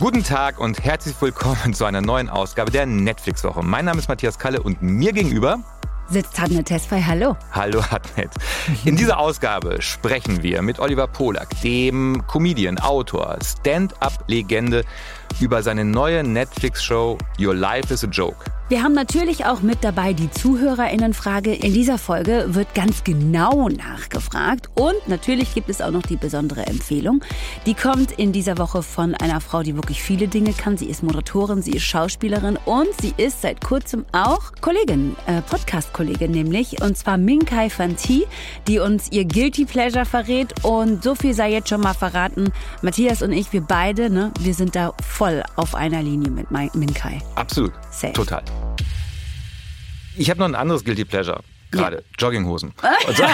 Guten Tag und herzlich willkommen zu einer neuen Ausgabe der Netflix-Woche. Mein Name ist Matthias Kalle und mir gegenüber sitzt Hadnet Tesfay. Hallo. Hallo Hadnet. In dieser Ausgabe sprechen wir mit Oliver Polak, dem Comedian, Autor, Stand-up-Legende, über seine neue Netflix-Show Your Life is a Joke. Wir haben natürlich auch mit dabei die Zuhörerinnenfrage. In dieser Folge wird ganz genau nachgefragt. Und natürlich gibt es auch noch die besondere Empfehlung. Die kommt in dieser Woche von einer Frau, die wirklich viele Dinge kann. Sie ist Moderatorin, sie ist Schauspielerin und sie ist seit kurzem auch Kollegin, äh, Podcast-Kollegin nämlich. Und zwar Minkai Fanti, die uns ihr Guilty Pleasure verrät. Und so viel sei jetzt schon mal verraten. Matthias und ich, wir beide, ne, wir sind da voll auf einer Linie mit Minkai. Absolut. Safe. Total. Ich habe noch ein anderes Guilty Pleasure. Gerade ja. Jogginghosen. Und so,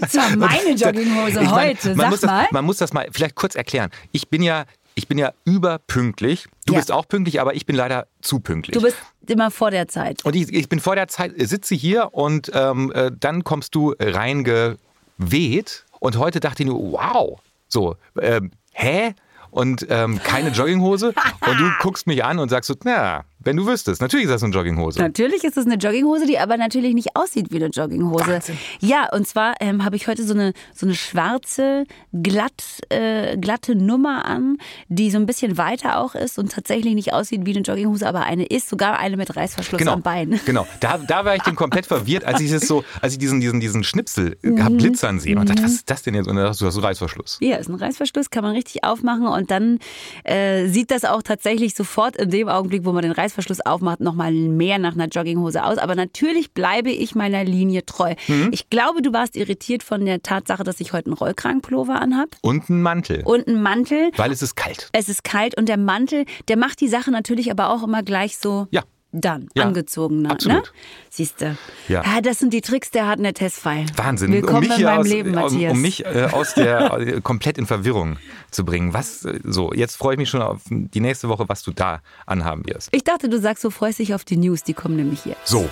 das war meine Jogginghose ich heute. Man, man muss das, man muss das mal vielleicht kurz erklären. Ich bin ja ich bin ja überpünktlich. Du ja. bist auch pünktlich, aber ich bin leider zu pünktlich. Du bist immer vor der Zeit. Und ich, ich bin vor der Zeit, sitze hier und ähm, äh, dann kommst du reingeweht. Und heute dachte ich nur, wow, so, ähm, hä? Und ähm, keine Jogginghose. und du guckst mich an und sagst so, na, wenn du wüsstest. Natürlich ist das eine Jogginghose. Natürlich ist es eine Jogginghose, die aber natürlich nicht aussieht wie eine Jogginghose. Wahnsinn. Ja, und zwar ähm, habe ich heute so eine, so eine schwarze, glatt, äh, glatte Nummer an, die so ein bisschen weiter auch ist und tatsächlich nicht aussieht wie eine Jogginghose, aber eine ist, sogar eine mit Reißverschluss genau, am Bein. Genau, da, da war ich dann komplett verwirrt, als ich so, als ich diesen, diesen, diesen Schnipsel äh, mhm. blitzern sehe und dachte, was ist das denn jetzt? Und dann hast du hast einen Reißverschluss. Ja, ist ein Reißverschluss, kann man richtig aufmachen und dann äh, sieht das auch tatsächlich sofort in dem Augenblick, wo man den Reißverschluss aufmacht, nochmal mehr nach einer Jogginghose aus. Aber natürlich bleibe ich meiner Linie treu. Mhm. Ich glaube, du warst irritiert von der Tatsache, dass ich heute einen Rollkragenpullover anhab. Und einen Mantel. Und einen Mantel. Weil es ist kalt. Es ist kalt und der Mantel, der macht die Sache natürlich aber auch immer gleich so. Ja dann ja, angezogener. Absolut. Ne? Siehst du? Ja. ja. Das sind die Tricks der harten Testfile. Wahnsinn. Willkommen um in meinem aus, Leben, Matthias. Um, um mich äh, aus der äh, komplett in Verwirrung zu bringen. Was äh, so? Jetzt freue ich mich schon auf die nächste Woche, was du da anhaben wirst. Ich dachte, du sagst, du freust dich auf die News. Die kommen nämlich hier. So.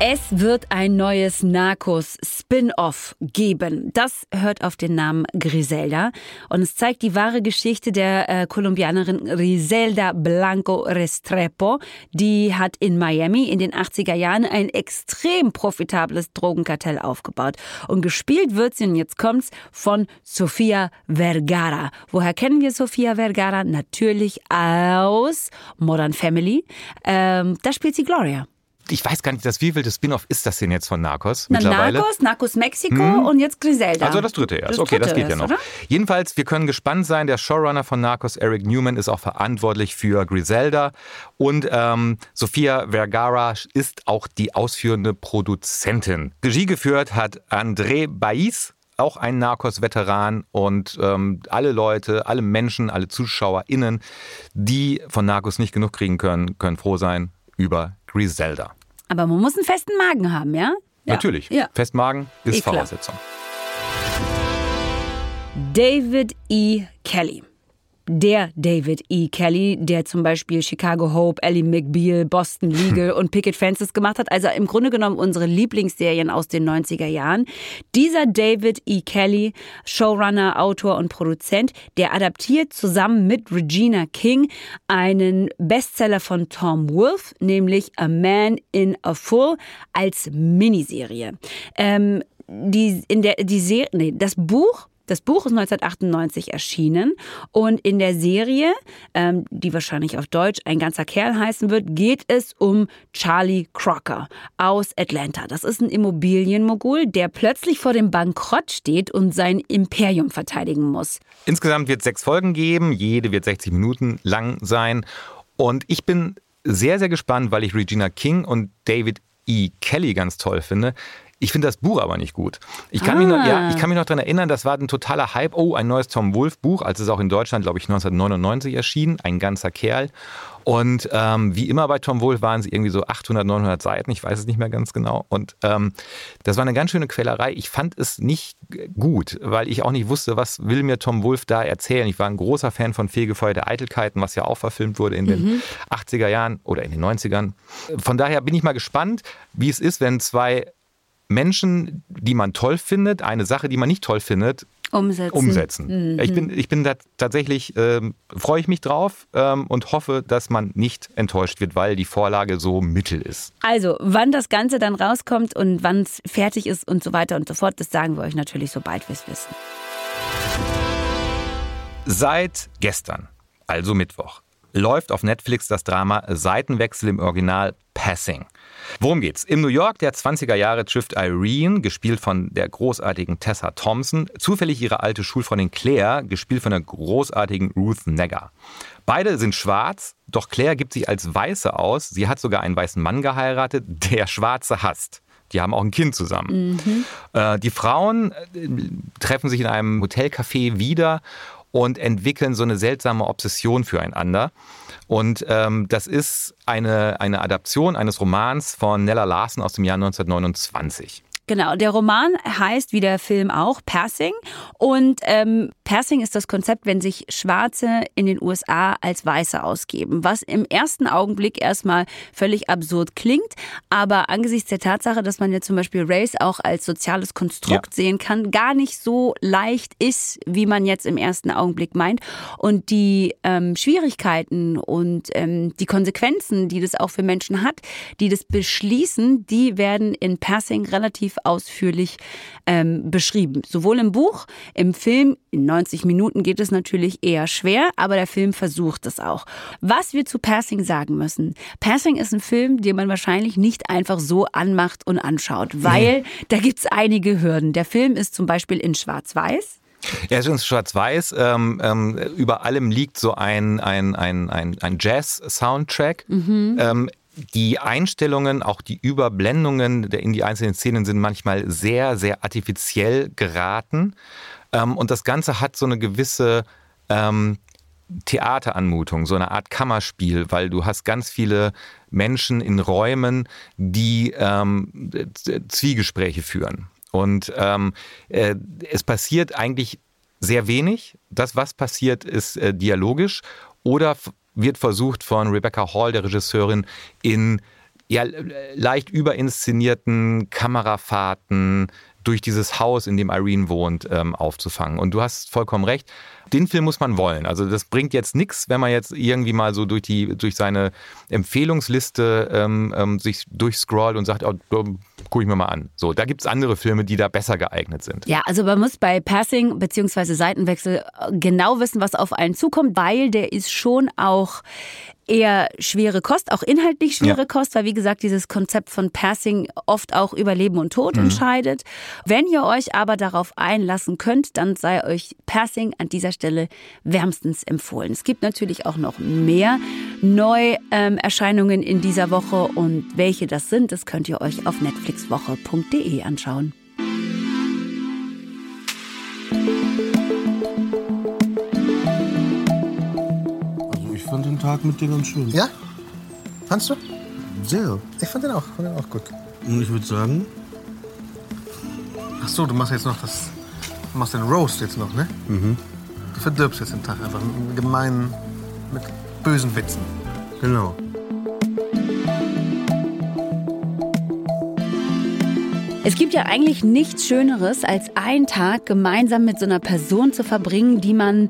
Es wird ein neues Narcos-Spin-off geben. Das hört auf den Namen Griselda und es zeigt die wahre Geschichte der äh, Kolumbianerin Griselda Blanco Restrepo. Die hat in Miami in den 80er Jahren ein extrem profitables Drogenkartell aufgebaut. Und gespielt wird sie, und jetzt kommt's, von Sofia Vergara. Woher kennen wir Sofia Vergara? Natürlich aus Modern Family. Ähm, da spielt sie Gloria ich weiß gar nicht, das wievielte Spin-off ist das denn jetzt von Narcos Na, mittlerweile? Narcos, Narcos Mexiko hm. und jetzt Griselda. Also das dritte erst. Das okay, dritte das geht ist, ja noch. Oder? Jedenfalls, wir können gespannt sein. Der Showrunner von Narcos, Eric Newman, ist auch verantwortlich für Griselda. Und ähm, Sofia Vergara ist auch die ausführende Produzentin. Regie geführt hat André Baiz, auch ein Narcos-Veteran und ähm, alle Leute, alle Menschen, alle ZuschauerInnen, die von Narcos nicht genug kriegen können, können froh sein über Griselda. Aber man muss einen festen Magen haben, ja? ja. Natürlich. Ja. Festmagen ist eh Voraussetzung. David E. Kelly der David E. Kelly, der zum Beispiel Chicago Hope, Ellie McBeal, Boston Legal und Picket Fences gemacht hat. Also im Grunde genommen unsere Lieblingsserien aus den 90er Jahren. Dieser David E. Kelly, Showrunner, Autor und Produzent, der adaptiert zusammen mit Regina King einen Bestseller von Tom Wolfe, nämlich A Man in a Fool, als Miniserie. Ähm, die, in der, die Serie, nee, das Buch das Buch ist 1998 erschienen und in der Serie, ähm, die wahrscheinlich auf Deutsch ein ganzer Kerl heißen wird, geht es um Charlie Crocker aus Atlanta. Das ist ein Immobilienmogul, der plötzlich vor dem Bankrott steht und sein Imperium verteidigen muss. Insgesamt wird es sechs Folgen geben, jede wird 60 Minuten lang sein. Und ich bin sehr, sehr gespannt, weil ich Regina King und David E. Kelly ganz toll finde. Ich finde das Buch aber nicht gut. Ich kann, ah. mich noch, ja, ich kann mich noch daran erinnern, das war ein totaler Hype. Oh, ein neues Tom Wolf Buch, als es auch in Deutschland, glaube ich, 1999 erschien. Ein ganzer Kerl. Und ähm, wie immer bei Tom Wolf waren sie irgendwie so 800, 900 Seiten, ich weiß es nicht mehr ganz genau. Und ähm, das war eine ganz schöne Quälerei. Ich fand es nicht gut, weil ich auch nicht wusste, was will mir Tom Wolf da erzählen. Ich war ein großer Fan von Fegefeuer der Eitelkeiten, was ja auch verfilmt wurde in den mhm. 80er Jahren oder in den 90ern. Von daher bin ich mal gespannt, wie es ist, wenn zwei Menschen, die man toll findet, eine Sache, die man nicht toll findet, umsetzen. umsetzen. Mhm. Ich bin, ich bin tatsächlich, ähm, freue ich mich drauf ähm, und hoffe, dass man nicht enttäuscht wird, weil die Vorlage so mittel ist. Also, wann das Ganze dann rauskommt und wann es fertig ist und so weiter und so fort, das sagen wir euch natürlich, sobald wir es wissen. Seit gestern, also Mittwoch, läuft auf Netflix das Drama Seitenwechsel im Original Passing. Worum geht's? Im New York der 20er Jahre trifft Irene, gespielt von der großartigen Tessa Thompson, zufällig ihre alte Schulfreundin Claire, gespielt von der großartigen Ruth Negger. Beide sind schwarz, doch Claire gibt sich als Weiße aus. Sie hat sogar einen weißen Mann geheiratet, der Schwarze hasst. Die haben auch ein Kind zusammen. Mhm. Äh, die Frauen äh, treffen sich in einem Hotelcafé wieder und entwickeln so eine seltsame Obsession füreinander. Und ähm, das ist eine, eine Adaption eines Romans von Nella Larsen aus dem Jahr 1929. Genau, der Roman heißt wie der Film auch Passing. Und ähm, Passing ist das Konzept, wenn sich Schwarze in den USA als Weiße ausgeben. Was im ersten Augenblick erstmal völlig absurd klingt. Aber angesichts der Tatsache, dass man ja zum Beispiel Race auch als soziales Konstrukt ja. sehen kann, gar nicht so leicht ist, wie man jetzt im ersten Augenblick meint. Und die ähm, Schwierigkeiten und ähm, die Konsequenzen, die das auch für Menschen hat, die das beschließen, die werden in Passing relativ ausführlich ähm, beschrieben. Sowohl im Buch, im Film, in 90 Minuten geht es natürlich eher schwer, aber der Film versucht es auch. Was wir zu Passing sagen müssen. Passing ist ein Film, den man wahrscheinlich nicht einfach so anmacht und anschaut, weil nee. da gibt es einige Hürden. Der Film ist zum Beispiel in Schwarz-Weiß. Er ist in Schwarz-Weiß. Ähm, ähm, über allem liegt so ein, ein, ein, ein, ein Jazz-Soundtrack. Mhm. Ähm, die Einstellungen, auch die Überblendungen in die einzelnen Szenen sind manchmal sehr, sehr artifiziell geraten. Ähm, und das Ganze hat so eine gewisse ähm, Theateranmutung, so eine Art Kammerspiel, weil du hast ganz viele Menschen in Räumen, die ähm, Zwiegespräche führen. Und äh, es passiert eigentlich sehr wenig. Das, was passiert, ist äh, dialogisch oder wird versucht von Rebecca Hall, der Regisseurin, in ja, leicht überinszenierten Kamerafahrten durch dieses Haus, in dem Irene wohnt, ähm, aufzufangen. Und du hast vollkommen recht. Den Film muss man wollen. Also das bringt jetzt nichts, wenn man jetzt irgendwie mal so durch die durch seine Empfehlungsliste ähm, ähm, sich durchscrollt und sagt, oh, gucke ich mir mal an. So, da gibt es andere Filme, die da besser geeignet sind. Ja, also man muss bei Passing bzw. Seitenwechsel äh, genau wissen, was auf einen zukommt, weil der ist schon auch eher schwere Kost, auch inhaltlich schwere ja. Kost, weil wie gesagt dieses Konzept von Passing oft auch über Leben und Tod mhm. entscheidet. Wenn ihr euch aber darauf einlassen könnt, dann sei euch Passing an dieser Stelle wärmstens empfohlen. Es gibt natürlich auch noch mehr Neuerscheinungen in dieser Woche und welche das sind, das könnt ihr euch auf netflixwoche.de anschauen. fand den Tag mit dir ganz schön. Ja? Fandst du? Sehr. Ich fand den auch, fand den auch gut. Und ich würde sagen. Ach so, du machst jetzt noch das. Du machst den Roast jetzt noch, ne? Mhm. Du verdirbst jetzt den Tag einfach mit gemeinen, mit bösen Witzen. Genau. Es gibt ja eigentlich nichts Schöneres, als einen Tag gemeinsam mit so einer Person zu verbringen, die man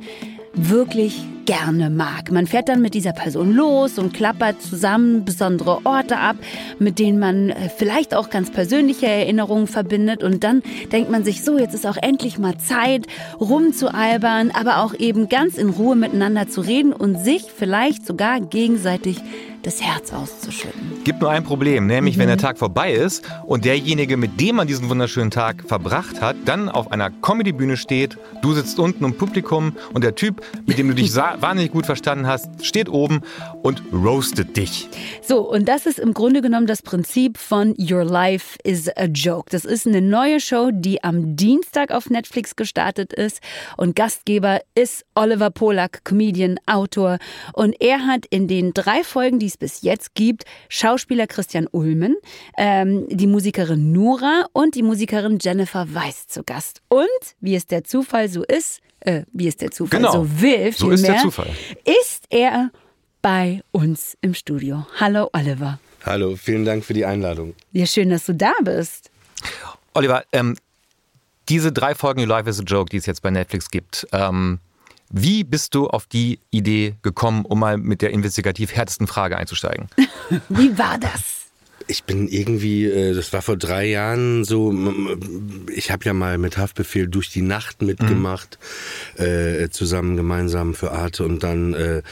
wirklich gerne mag. Man fährt dann mit dieser Person los und klappert zusammen besondere Orte ab, mit denen man äh, vielleicht auch ganz persönliche Erinnerungen verbindet. Und dann denkt man sich so, jetzt ist auch endlich mal Zeit, rumzualbern, aber auch eben ganz in Ruhe miteinander zu reden und sich vielleicht sogar gegenseitig das Herz auszuschütten. Gibt nur ein Problem, nämlich mhm. wenn der Tag vorbei ist und derjenige, mit dem man diesen wunderschönen Tag verbracht hat, dann auf einer Comedy-Bühne steht, du sitzt unten im Publikum und der Typ, mit dem du dich wahnsinnig gut verstanden hast, steht oben und roastet dich. So, und das ist im Grunde genommen das Prinzip von Your Life is a Joke. Das ist eine neue Show, die am Dienstag auf Netflix gestartet ist und Gastgeber ist Oliver Polak, Comedian, Autor und er hat in den drei Folgen, die es bis jetzt gibt, Schauspieler Christian Ulmen, ähm, die Musikerin Nura und die Musikerin Jennifer Weiss zu Gast. Und wie es der Zufall so ist, äh, wie es der Zufall genau. so will, so ist der Zufall. ist er bei uns im Studio. Hallo Oliver. Hallo, vielen Dank für die Einladung. Ja, schön, dass du da bist. Oliver, ähm, Diese drei Folgen Your Life is a Joke, die es jetzt bei Netflix gibt, ähm, wie bist du auf die Idee gekommen, um mal mit der investigativ härtesten Frage einzusteigen? Wie war das? Ich bin irgendwie, äh, das war vor drei Jahren so, ich habe ja mal mit Haftbefehl durch die Nacht mitgemacht, äh, zusammen gemeinsam für Arte und dann äh,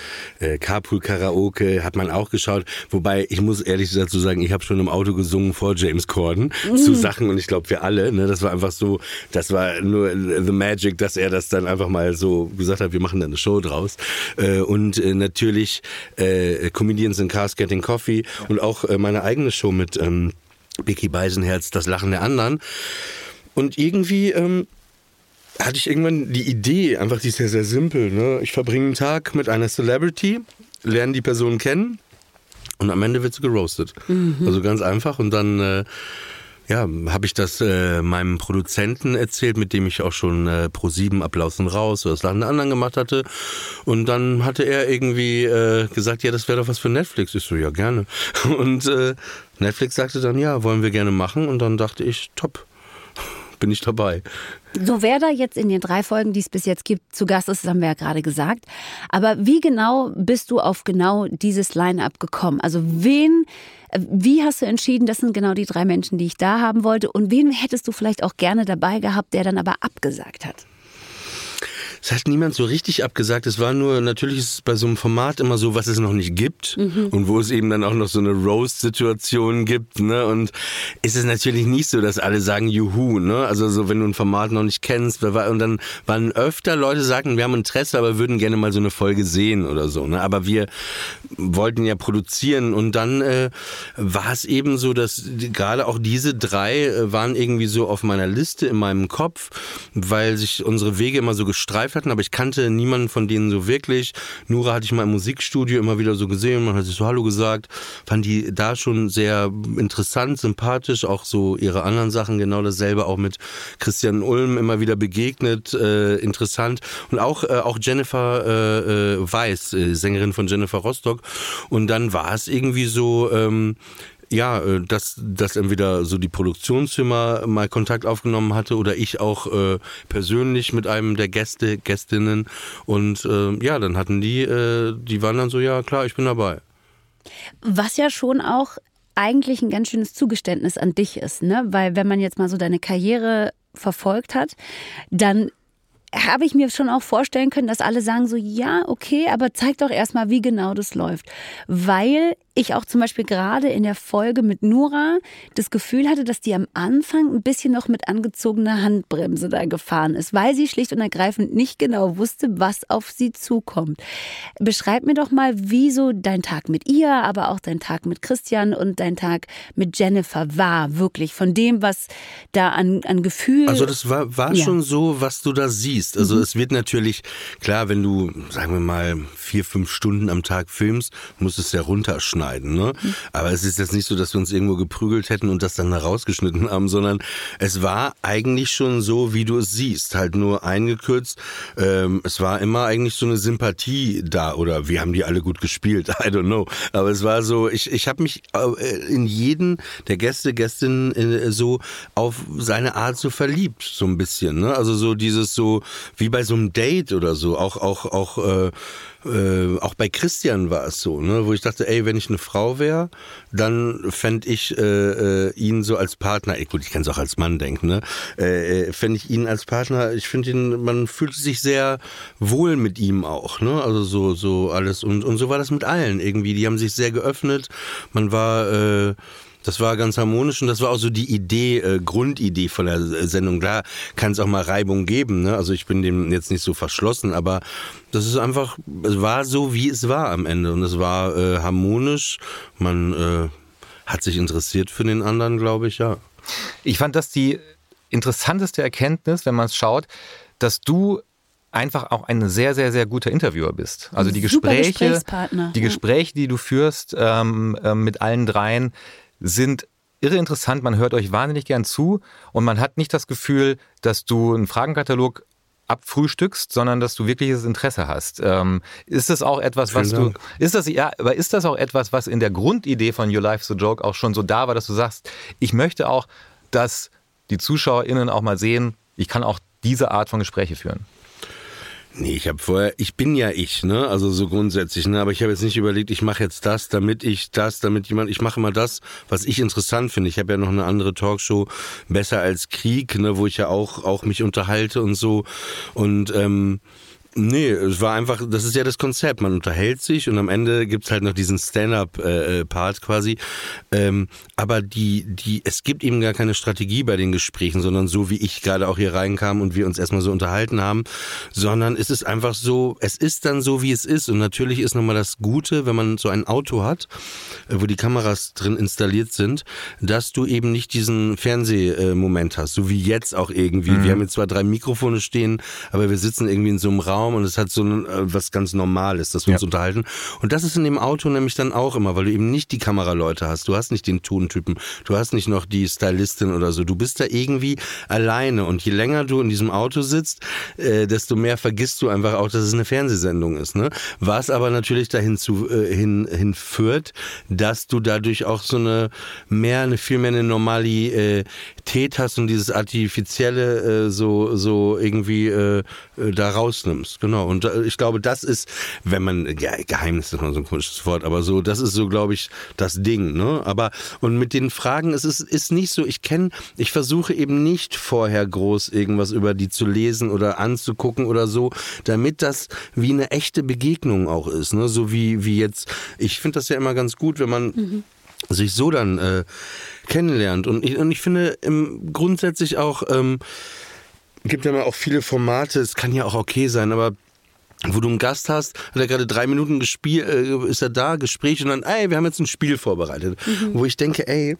äh, Carpool Karaoke hat man auch geschaut. Wobei, ich muss ehrlich dazu sagen, ich habe schon im Auto gesungen vor James Corden zu Sachen und ich glaube wir alle, ne, das war einfach so, das war nur the magic, dass er das dann einfach mal so gesagt hat, wir machen da eine Show draus. Äh, und natürlich äh, Comedians in Cars Getting Coffee und auch meine eigene Show mit ähm, Vicky Beisenherz, Das Lachen der anderen. Und irgendwie ähm, hatte ich irgendwann die Idee, einfach die ist ja sehr simpel. Ne? Ich verbringe einen Tag mit einer Celebrity, lerne die Person kennen und am Ende wird sie geroastet. Also ganz einfach. Und dann äh, ja, habe ich das äh, meinem Produzenten erzählt, mit dem ich auch schon äh, pro sieben Applaus und raus oder das Lachen der anderen gemacht hatte. Und dann hatte er irgendwie äh, gesagt, ja, das wäre doch was für Netflix. Ich so, ja, gerne. Und äh, Netflix sagte dann, ja, wollen wir gerne machen. Und dann dachte ich, top, bin ich dabei. So wer da jetzt in den drei Folgen, die es bis jetzt gibt, zu Gast ist, das haben wir ja gerade gesagt. Aber wie genau bist du auf genau dieses Line-up gekommen? Also wen, wie hast du entschieden, das sind genau die drei Menschen, die ich da haben wollte? Und wen hättest du vielleicht auch gerne dabei gehabt, der dann aber abgesagt hat? Es hat niemand so richtig abgesagt. Es war nur, natürlich ist es bei so einem Format immer so, was es noch nicht gibt und wo es eben dann auch noch so eine Roast-Situation gibt. Ne? Und ist es natürlich nicht so, dass alle sagen Juhu. Ne? Also so, wenn du ein Format noch nicht kennst. Und dann waren öfter Leute sagen, wir haben Interesse, aber würden gerne mal so eine Folge sehen oder so. Ne? Aber wir wollten ja produzieren und dann äh, war es eben so, dass gerade auch diese drei äh, waren irgendwie so auf meiner Liste in meinem Kopf, weil sich unsere Wege immer so gestreift hatten, aber ich kannte niemanden von denen so wirklich. Nura hatte ich mal im Musikstudio immer wieder so gesehen, man hat sich so Hallo gesagt, fand die da schon sehr interessant, sympathisch, auch so ihre anderen Sachen, genau dasselbe auch mit Christian Ulm immer wieder begegnet, äh, interessant. Und auch äh, auch Jennifer äh, äh, Weiß, äh, Sängerin von Jennifer Rostock. Und dann war es irgendwie so ähm, ja, äh, dass, dass entweder so die Produktionsfirma mal Kontakt aufgenommen hatte oder ich auch äh, persönlich mit einem der Gäste, Gästinnen. Und äh, ja, dann hatten die, äh, die waren dann so, ja klar, ich bin dabei. Was ja schon auch eigentlich ein ganz schönes Zugeständnis an dich ist, ne? Weil wenn man jetzt mal so deine Karriere verfolgt hat, dann habe ich mir schon auch vorstellen können, dass alle sagen so, ja, okay, aber zeig doch erstmal, wie genau das läuft. Weil ich auch zum Beispiel gerade in der Folge mit Nura das Gefühl hatte, dass die am Anfang ein bisschen noch mit angezogener Handbremse da gefahren ist, weil sie schlicht und ergreifend nicht genau wusste, was auf sie zukommt. Beschreib mir doch mal, wie so dein Tag mit ihr, aber auch dein Tag mit Christian und dein Tag mit Jennifer war, wirklich von dem, was da an, an Gefühl. Also das war, war Ja. schon so, was du da siehst. Also es wird natürlich, klar, wenn du, sagen wir mal, vier, fünf Stunden am Tag filmst, musst du es ja runterschneiden. Ne? Aber es ist jetzt nicht so, dass wir uns irgendwo geprügelt hätten und das dann da rausgeschnitten haben, sondern es war eigentlich schon so, wie du es siehst. Halt nur eingekürzt. Ähm, es war immer eigentlich so eine Sympathie da oder wir haben die alle gut gespielt. I don't know. Aber es war so, ich, ich habe mich äh, in jeden der Gäste, Gästinnen äh, so auf seine Art so verliebt, so ein bisschen. Ne? Also so dieses so, wie bei so einem Date oder so. Auch, auch, auch, äh, äh, auch bei Christian war es so, ne? wo ich dachte, ey, wenn ich eine Frau wäre, dann fände ich äh, äh, ihn so als Partner, ey, gut, ich kann es auch als Mann denken, ne? äh, äh, fände ich ihn als Partner, ich finde ihn, man fühlt sich sehr wohl mit ihm auch, ne? also so, so alles und, und so war das mit allen irgendwie, die haben sich sehr geöffnet, man war... Äh, das war ganz harmonisch und das war auch so die Idee, äh, Grundidee von der Sendung. Klar kann es auch mal Reibung geben, ne? Also ich bin dem jetzt nicht so verschlossen, aber das ist einfach, es war so, wie es war am Ende und es war äh, harmonisch. Man äh, hat sich interessiert für den anderen, glaube ich, ja. Ich fand das die interessanteste Erkenntnis, wenn man es schaut, dass du einfach auch ein sehr, sehr, sehr guter Interviewer bist. Also die Super Gespräche, die. Gespräche, die du führst ähm, ähm, mit allen dreien, sind irre interessant. Man hört euch wahnsinnig gern zu und man hat nicht das Gefühl, dass du einen Fragenkatalog abfrühstückst, sondern dass du wirkliches Interesse hast. Ähm, ist das auch etwas, was Vielen du, ist das, ja, aber ist das auch etwas, was in der Grundidee von Your Life's a Joke auch schon so da war, dass du sagst, ich möchte auch, dass die ZuschauerInnen auch mal sehen, ich kann auch diese Art von Gespräche führen. Nee, ich habe vorher, ich bin ja ich, ne? Also so grundsätzlich, ne? Aber ich habe jetzt nicht überlegt, ich mache jetzt das, damit ich das, damit jemand, ich mache immer das, was ich interessant finde. Ich habe ja noch eine andere Talkshow, besser als Krieg, ne, wo ich ja auch auch mich unterhalte und so und ähm, Nee, es war einfach, das ist ja das Konzept. Man unterhält sich und am Ende gibt's halt noch diesen Stand-up-Part quasi. Ähm, aber die, die, es gibt eben gar keine Strategie bei den Gesprächen, sondern so wie ich gerade auch hier reinkam und wir uns erstmal so unterhalten haben, sondern es ist einfach so, es ist dann so, wie es ist. Und natürlich ist nochmal das Gute, wenn man so ein Auto hat, äh, wo die Kameras drin installiert sind, dass du eben nicht diesen Fernsehmoment hast, so wie jetzt auch irgendwie. Mhm. Wir haben jetzt zwar drei Mikrofone stehen, aber wir sitzen irgendwie in so einem Raum Raum und es hat so ein, äh, was ganz Normales, dass wir ja. uns unterhalten. Und das ist in dem Auto nämlich dann auch immer, weil du eben nicht die Kameraleute hast. Du hast nicht den Tontypen. Du hast nicht noch die Stylistin oder so. Du bist da irgendwie alleine. Und je länger du in diesem Auto sitzt, äh, desto mehr vergisst du einfach auch, dass es eine Fernsehsendung ist. Ne? Was aber natürlich dahin zu, äh, hin, hinführt, dass du dadurch auch so eine mehr, eine viel mehr eine Normalität hast und dieses Artifizielle äh, so, so irgendwie äh, äh da rausnimmst genau. Und äh, ich glaube, das ist, wenn man, ja, Geheimnis ist mal so ein komisches Wort, aber so, das ist so, glaube ich, das Ding, ne? Aber, und mit den Fragen, es ist, ist nicht so, ich kenne, ich versuche eben nicht vorher groß irgendwas über die zu lesen oder anzugucken oder so, damit das wie eine echte Begegnung auch ist, ne? So wie, wie jetzt, ich finde das ja immer ganz gut, wenn man mhm. sich so dann äh, kennenlernt. Und ich, und ich finde im, grundsätzlich auch, ähm, gibt ja mal auch viele Formate, es kann ja auch okay sein, aber wo du einen Gast hast, hat er gerade drei Minuten gespielt, äh, ist er da, Gespräch und dann, ey, wir haben jetzt ein Spiel vorbereitet. Mhm. Wo ich denke, ey,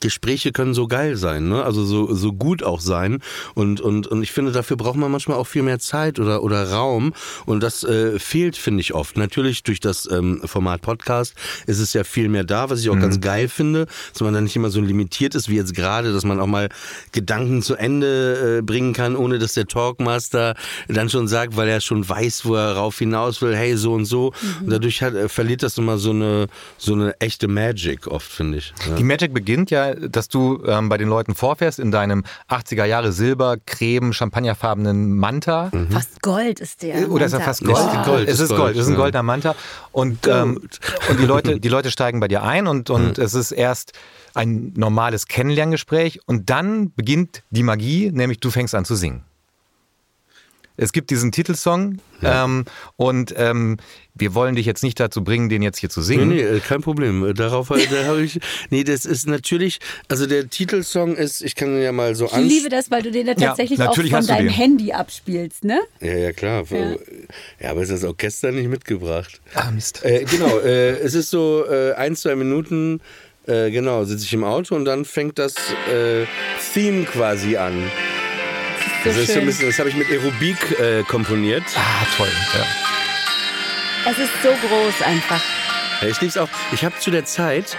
Gespräche können so geil sein, ne? Also so, so gut auch sein. Und, und, und ich finde, dafür braucht man manchmal auch viel mehr Zeit oder, oder Raum. Und das äh, fehlt, finde ich, oft. Natürlich durch das ähm, Format Podcast ist es ja viel mehr da, was ich auch mhm. ganz geil finde, dass man dann nicht immer so limitiert ist wie jetzt gerade, dass man auch mal Gedanken zu Ende äh, bringen kann, ohne dass der Talkmaster dann schon sagt, weil er schon weiß, wo er rauf hinaus will, hey, so und so. Mhm. Und dadurch hat, äh, verliert das immer so eine, so eine echte Magic oft, finde ich. Ja. Die Magic beginnt ja dass du ähm, bei den Leuten vorfährst in deinem 80er Jahre Silber, Creme, Champagnerfarbenen Manta. Mhm. Fast Gold ist der. Äh, oder ist er fast Gold? Oh. Gold es ist Gold. Gold. Es ist ein goldener Manta. Und, ähm, und die Leute, die Leute steigen bei dir ein und, und mhm. es ist erst ein normales Kennenlerngespräch und dann beginnt die Magie, nämlich du fängst an zu singen. Es gibt diesen Titelsong ja. ähm, und ähm, wir wollen dich jetzt nicht dazu bringen, den jetzt hier zu singen. Nee, nee äh, kein Problem. Äh, darauf da habe ich. Nee, das ist natürlich, also der Titelsong ist, ich kann ja mal so an. Ich liebe das, weil du den ja tatsächlich ja, auch von deinem Handy abspielst, ne? Ja, ja, klar. Ja, ja aber ist das Orchester nicht mitgebracht. Ah, Mist. Äh, genau, äh, es ist so äh, ein, zwei Minuten, äh, genau, sitze ich im Auto und dann fängt das Theme quasi an. So das, ist so ein bisschen, das habe ich mit Aerobik äh, komponiert. Ah, toll. Ja. Es ist so groß einfach. Ja, ich liebe es auch. Ich habe zu der Zeit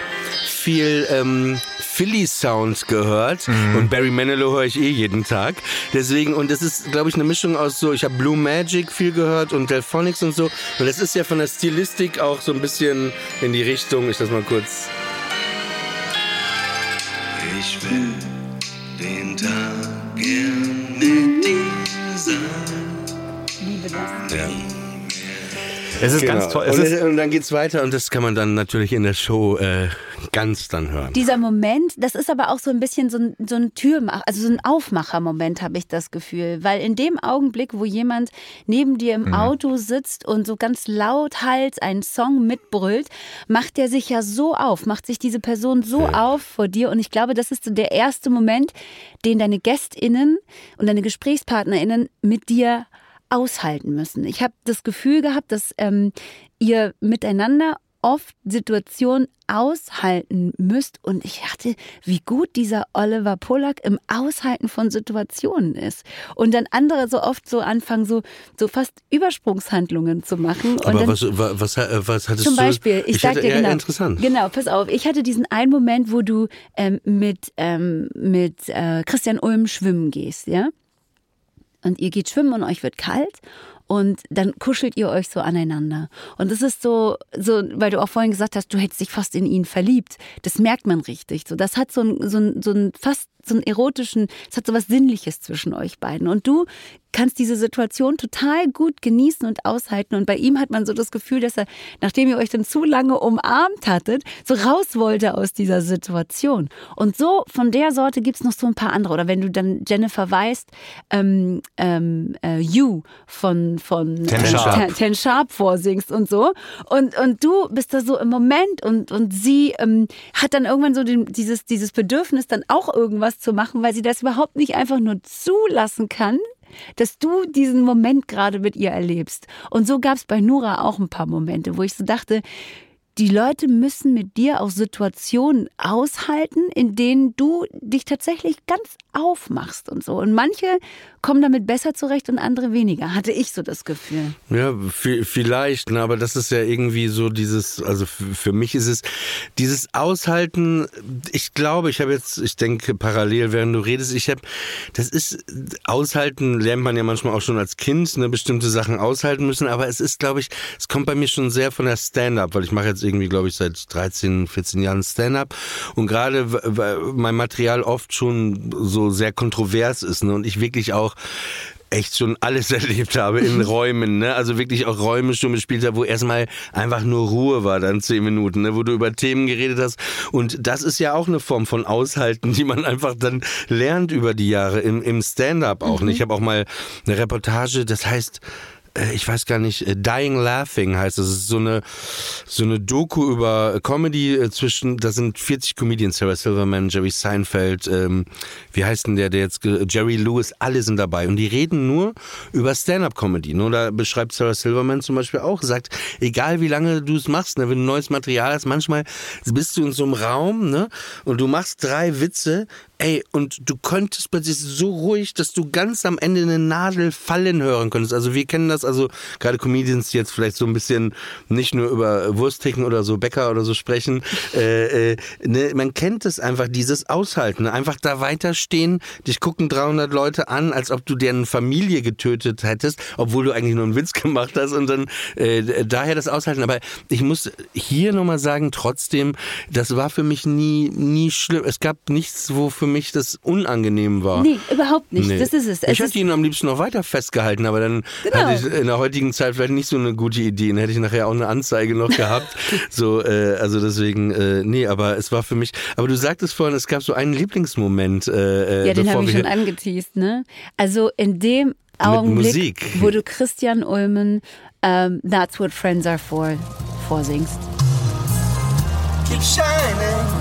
viel ähm, Philly Sound gehört mhm. und Barry Manilow höre ich eh jeden Tag. Deswegen, und das ist, glaube ich, eine Mischung aus so, ich habe Blue Magic viel gehört und Delphonics und so. Und das ist ja von der Stilistik auch so ein bisschen in die Richtung, ich das mal kurz. Ich will den Tag gern Liebe das. Es ist genau. ganz toll. Es und, und, dann geht's weiter und das kann man dann natürlich in der Show äh, ganz dann hören. Dieser Moment, das ist aber auch so ein bisschen so ein, so ein Türmacher, also so ein Aufmacher-Moment, habe ich das Gefühl. Weil in dem Augenblick, wo jemand neben dir im mhm. Auto sitzt und so ganz laut halt einen Song mitbrüllt, macht der sich ja so auf, macht sich diese Person so ja. auf vor dir. Und ich glaube, das ist so der erste Moment, den deine GästInnen und deine GesprächspartnerInnen mit dir aushalten müssen. Ich habe das Gefühl gehabt, dass ähm, ihr miteinander oft Situationen aushalten müsst. Und ich dachte, wie gut dieser Oliver Pollack im Aushalten von Situationen ist. Und dann andere so oft so anfangen, so, so fast Übersprungshandlungen zu machen. Und Aber was, was, was hattest zum Beispiel, ich, ich sag dir genau, interessant. genau, pass auf, ich hatte diesen einen Moment, wo du ähm, mit, ähm, mit äh, Christian Ulm schwimmen gehst, ja? Und ihr geht schwimmen und euch wird kalt und dann kuschelt ihr euch so aneinander. Und das ist so, so, weil du auch vorhin gesagt hast, du hättest dich fast in ihn verliebt. Das merkt man richtig. So, das hat so ein, so ein, so ein fast so einen erotischen, es hat so was Sinnliches zwischen euch beiden. Und du kannst diese Situation total gut genießen und aushalten. Und bei ihm hat man so das Gefühl, dass er, nachdem ihr euch dann zu lange umarmt hattet, so raus wollte aus dieser Situation. Und so von der Sorte gibt's noch so ein paar andere. Oder wenn du dann Jennifer weißt, ähm, ähm, äh, You von, von Ten äh, Sharp. Ten, Ten Sharp vorsingst und so. Und, und du bist da so im Moment und, und sie ähm, hat dann irgendwann so den, dieses, dieses Bedürfnis, dann auch irgendwas zu machen, weil sie das überhaupt nicht einfach nur zulassen kann, dass du diesen Moment gerade mit ihr erlebst. Und so gab es bei Nura auch ein paar Momente, wo ich so dachte, die Leute müssen mit dir auch Situationen aushalten, in denen du dich tatsächlich ganz aufmachst und so. Und manche kommen damit besser zurecht und andere weniger, hatte ich so das Gefühl. Ja, vi- vielleicht, ne, aber das ist ja irgendwie so dieses, also für mich ist es dieses Aushalten, ich glaube, ich habe jetzt, ich denke parallel, während du redest, ich habe, das ist, Aushalten lernt man ja manchmal auch schon als Kind, ne, bestimmte Sachen aushalten müssen, aber es ist, glaube ich, es kommt bei mir schon sehr von der Stand-up, weil ich mache jetzt irgendwie, glaube ich, seit 13, 14 Jahren Stand-up und gerade, mein Material oft schon so sehr kontrovers ist, ne, und ich wirklich auch echt schon alles erlebt habe in Räumen, ne? Also wirklich auch Räume schon gespielt habe, wo erstmal einfach nur Ruhe war, dann zehn Minuten, ne? Wo du über Themen geredet hast. Und das ist ja auch eine Form von Aushalten, die man einfach dann lernt über die Jahre im, im Stand-up auch. Ne? Ich habe auch mal eine Reportage, das heißt, ich weiß gar nicht, äh, Dying Laughing heißt es. Es ist so eine, so eine Doku über Comedy äh, zwischen, da sind 40 Comedians, Sarah Silverman, Jerry Seinfeld, ähm, wie heißt denn der, der jetzt, Jerry Lewis, alle sind dabei. Und die reden nur über Stand-Up-Comedy. Da beschreibt Sarah Silverman zum Beispiel auch, sagt, egal wie lange du es machst, ne, wenn du neues Material hast, manchmal bist du in so einem Raum ne, und du machst drei Witze, ey, und du könntest plötzlich so ruhig, dass du ganz am Ende eine Nadel fallen hören könntest. Also wir kennen das, also gerade Comedians, die jetzt vielleicht so ein bisschen nicht nur über Wursttheken oder so Bäcker oder so sprechen, äh, äh, ne, man kennt es einfach, dieses Aushalten, einfach da weiterstehen, dich gucken 300 Leute an, als ob du deren Familie getötet hättest, obwohl du eigentlich nur einen Witz gemacht hast und dann äh, daher das Aushalten. Aber ich muss hier nochmal sagen, trotzdem, das war für mich nie, nie schlimm. Es gab nichts, wo für mich das unangenehm war. Nee, überhaupt nicht. Nee. Das ist es. es Ich ist, hätte ihn am liebsten noch weiter festgehalten, aber dann Genau. hatte ich in der heutigen Zeit vielleicht nicht so eine gute Idee. Dann hätte ich nachher auch eine Anzeige noch gehabt. so, äh, also deswegen, äh, nee, aber es war für mich. Aber du sagtest vorhin, es gab so einen Lieblingsmoment. Äh, ja, den habe ich schon angeteased, ne? Also in dem Augenblick, wo du Christian Ulmen ähm, That's What Friends Are For vorsingst. Keep shining,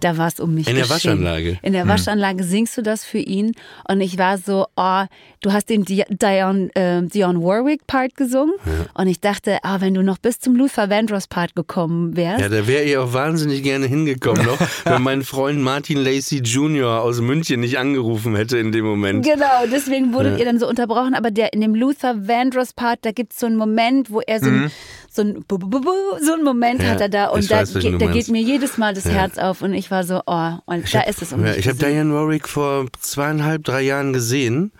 Da war es um mich In der geschehen. Waschanlage. In der Waschanlage singst du das für ihn und ich war so, oh, du hast den Di- Dion, äh, Dionne Warwick Part gesungen und ich dachte, ah, wenn du noch bis zum Luther Vandross Part gekommen wärst, Ja, da wäre ich auch wahnsinnig gerne hingekommen noch, wenn mein Freund Martin Lacey Jr. aus München nicht angerufen hätte in dem Moment. Genau, deswegen wurdet ihr dann so unterbrochen. Aber der in dem Luther Vandross Part, da gibt es so einen Moment, wo er so ein, so ein, Bu- Bu- Bu- so einen Moment. Ja, hat er da und ich da, weiß, du da geht mir jedes Mal das Herz auf und ich war so, oh, und da ist es um Ja, mich ich habe. Diane Warwick vor zweieinhalb, drei Jahren gesehen.